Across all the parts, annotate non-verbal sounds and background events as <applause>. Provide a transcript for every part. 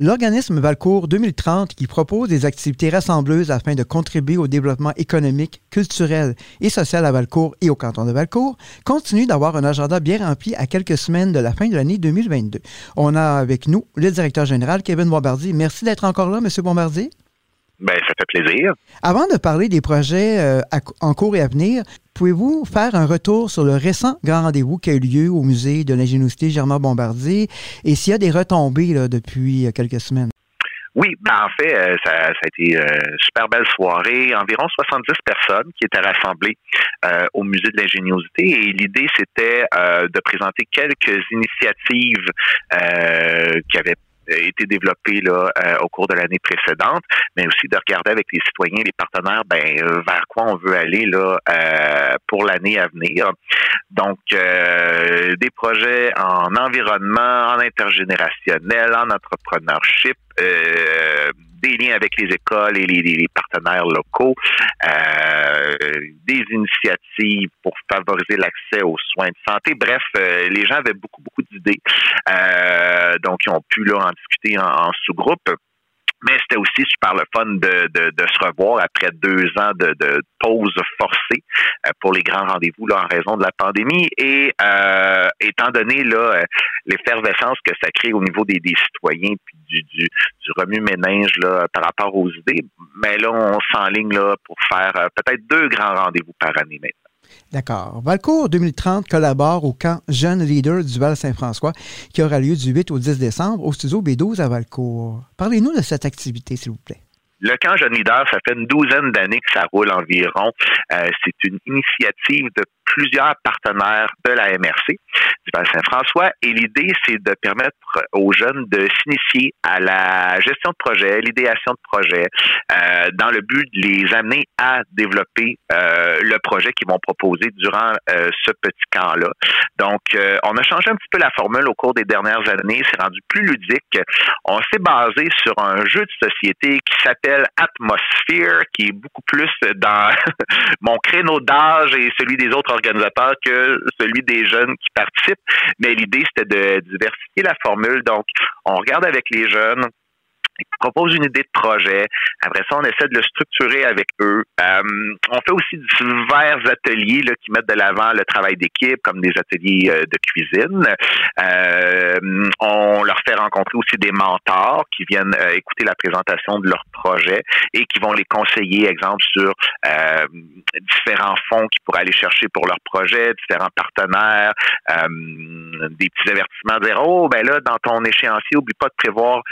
L'organisme Valcourt 2030, qui propose des activités rassembleuses afin de contribuer au développement économique, culturel et social à Valcourt et au canton de Valcourt, continue d'avoir un agenda bien rempli à quelques semaines de la fin de l'année 2022. On a avec nous le directeur général, Kevin Bombardier. Merci d'être encore là, M. Bombardier. Ben, ça fait plaisir. Avant de parler des projets euh, en cours et à venir, pouvez-vous faire un retour sur le récent grand rendez-vous qui a eu lieu au musée de l'ingéniosité Germain Bombardier? Et s'il y a des retombées depuis euh, quelques semaines? Oui, ben en fait, euh, ça, a été une super belle soirée. Environ 70 personnes qui étaient rassemblées au musée de l'ingéniosité. Et l'idée, c'était de présenter quelques initiatives qui avaient été développé là, euh, au cours de l'année précédente, mais aussi de regarder avec les citoyens, les partenaires, ben euh, vers quoi on veut aller là euh, pour l'année à venir. Donc, des projets en environnement, en intergénérationnel, en entrepreneurship, des liens avec les écoles et les, partenaires locaux, euh, des initiatives pour favoriser l'accès aux soins de santé. Bref, euh, les gens avaient beaucoup, beaucoup Euh, donc, ils ont pu là, en discuter en sous-groupe. Mais c'était aussi super le fun de, se revoir après deux ans de, pause forcée euh, pour les grands rendez-vous en raison de la pandémie. Et euh, étant donné l'effervescence que ça crée au niveau des, citoyens puis du, du, du remue-ménage là par rapport aux idées, mais là on s'enligne pour faire peut-être deux grands rendez-vous par année maintenant. D'accord. Valcourt 2030 collabore au camp Jeunes Leaders du Val-Saint-François qui aura lieu du 8 au 10 décembre au studio B12 à Valcourt. Parlez-nous de cette activité, s'il vous plaît. Le camp Jeune Leader, ça fait une douzaine d'années que ça roule environ. Euh, c'est une initiative de plusieurs partenaires de la MRC du Val-Saint-François et l'idée, c'est de permettre aux jeunes de s'initier à la gestion de projet, l'idéation de projet, euh, dans le but de les amener à développer euh, le projet qu'ils vont proposer durant euh, ce petit camp-là. Donc, euh, on a changé un petit peu la formule au cours des dernières années, c'est rendu plus ludique. On s'est basé sur un jeu de société qui s'appelle Atmosphere, qui est beaucoup plus dans <laughs> mon créneau d'âge et celui des autres organisateur que celui des jeunes qui participent. Mais l'idée, c'était de diversifier la formule. Donc, on regarde avec les jeunes, ils proposent une idée de projet. Après ça, on essaie de le structurer avec eux. Euh, on fait aussi divers ateliers là, qui mettent de l'avant le travail d'équipe, comme des ateliers euh, de cuisine. Euh, on leur fait rencontrer aussi des mentors qui viennent écouter la présentation de leur projet et qui vont les conseiller, exemple, sur différents fonds qu'ils pourraient aller chercher pour leur projet, différents partenaires, des petits avertissements, dire, oh, ben là, dans ton échéancier, oublie pas de prévoir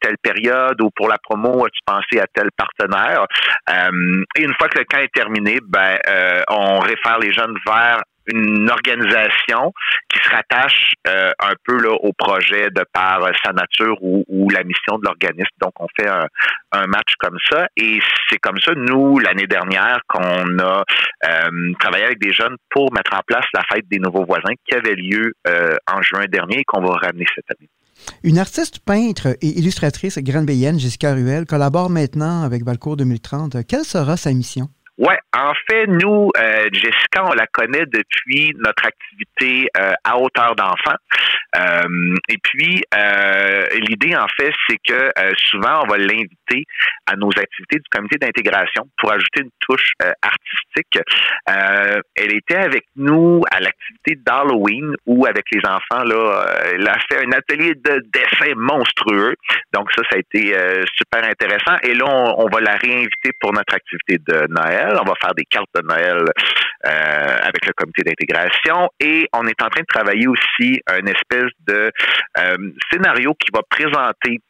telle période ou pour la promo, as-tu pensé à tel partenaire? Euh, et une fois que le camp est terminé, ben, euh, on réfère les jeunes vers une organisation qui se rattache euh, un peu là, au projet de par sa nature ou, la mission de l'organisme. Donc, on fait un, match comme ça. Et c'est comme ça, nous, l'année dernière, qu'on a travaillé avec des jeunes pour mettre en place la fête des nouveaux voisins qui avait lieu en juin dernier et qu'on va ramener cette année. Une artiste peintre et illustratrice granbéienne, Jessica Ruel, collabore maintenant avec Valcourt 2030. Quelle sera sa mission? En fait, nous, euh, Jessica, on la connaît depuis notre activité euh, à hauteur d'enfant. Euh, et puis, l'idée, en fait, c'est que souvent, on va l'inviter à nos activités du comité d'intégration pour ajouter une touche artistique. elle était avec nous à l'activité d'Halloween où, avec les enfants, là, elle a fait un atelier de dessin monstrueux. Donc, ça, ça a été super intéressant. Et là, on va la réinviter pour notre activité de Noël. On va faire des cartes de Noël euh, avec le comité d'intégration. Et on est en train de travailler aussi un espèce de euh, scénario qui va présenter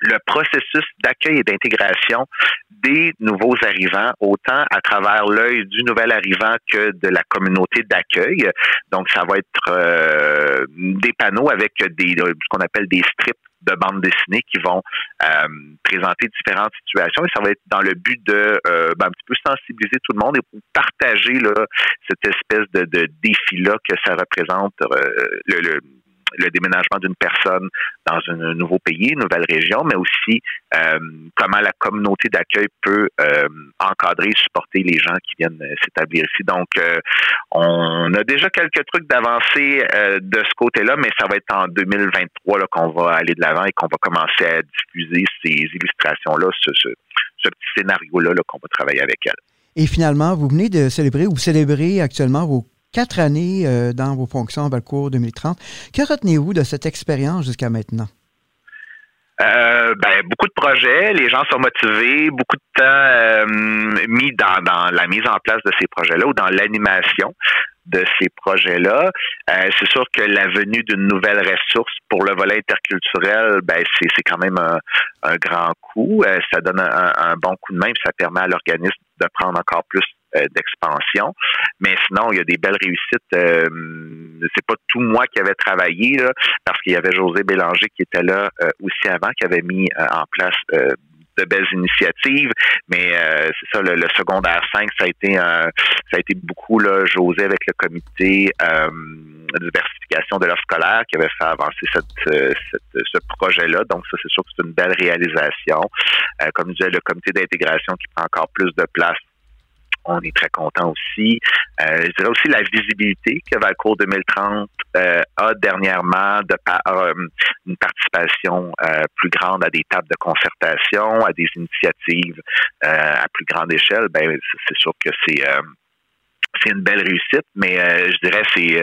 le processus d'accueil et d'intégration des nouveaux arrivants, autant à travers l'œil du nouvel arrivant que de la communauté d'accueil. Donc, ça va être euh, des panneaux avec des ce qu'on appelle des strips de bande dessinée qui vont euh, présenter différentes situations et ça va être dans le but de euh, ben, un petit peu sensibiliser tout le monde et partager là, cette espèce de, de défi-là que ça représente euh, le, le déménagement d'une personne dans un nouveau pays, une nouvelle région, mais aussi euh, comment la communauté d'accueil peut euh, encadrer, supporter les gens qui viennent s'établir ici. Donc, on a déjà quelques trucs d'avancée de ce côté-là, mais ça va être en 2023 qu'on va aller de l'avant et qu'on va commencer à diffuser ces illustrations-là, ce, petit scénario-là -là, qu'on va travailler avec elles. Et finalement, vous venez de célébrer ou célébrez actuellement vos quatre années euh, dans vos fonctions Valcourt 2030. Que retenez-vous de cette expérience jusqu'à maintenant? Euh, ben, beaucoup de projets, les gens sont motivés, beaucoup de temps euh, mis dans, la mise en place de ces projets-là ou dans l'animation de ces projets-là. C'est sûr que la venue d'une nouvelle ressource pour le volet interculturel, ben c'est quand même un, grand coup. Ça donne un, bon coup de main, ça permet à l'organisme de prendre encore plus d'expansion. Mais sinon, il y a des belles réussites. Euh, c'est pas tout moi qui avait travaillé parce qu'il y avait José Bélanger qui était là euh, aussi avant, qui avait mis en place de belles initiatives, mais c'est ça, le, secondaire 5, ça a été ça a été beaucoup là, José avec le comité de diversification de l'offre scolaire qui avait fait avancer ce projet-là. Donc ça, c'est sûr que c'est une belle réalisation. comme je disais, le comité d'intégration qui prend encore plus de place on est très content aussi. Euh, je dirais aussi la visibilité que Valcourt 2030 euh, a dernièrement de par euh, une participation plus grande à des tables de concertation, à des initiatives à plus grande échelle. Ben c'est sûr que c'est une belle réussite, mais je dirais c'est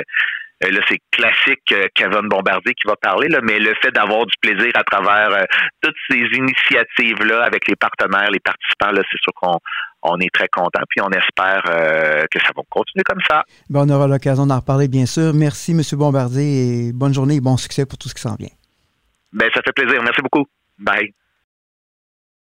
là, c'est classique Kevin Bombardier qui va parler, là, mais le fait d'avoir du plaisir à travers toutes ces initiatives-là avec les partenaires, les participants, c'est sûr qu'on on est très content, puis on espère euh, que ça va continuer comme ça. on aura l'occasion d'en reparler, bien sûr. Merci, M. Bombardier, et bonne journée et bon succès pour tout ce qui s'en vient. Ben, ça fait plaisir. Merci beaucoup. Bye.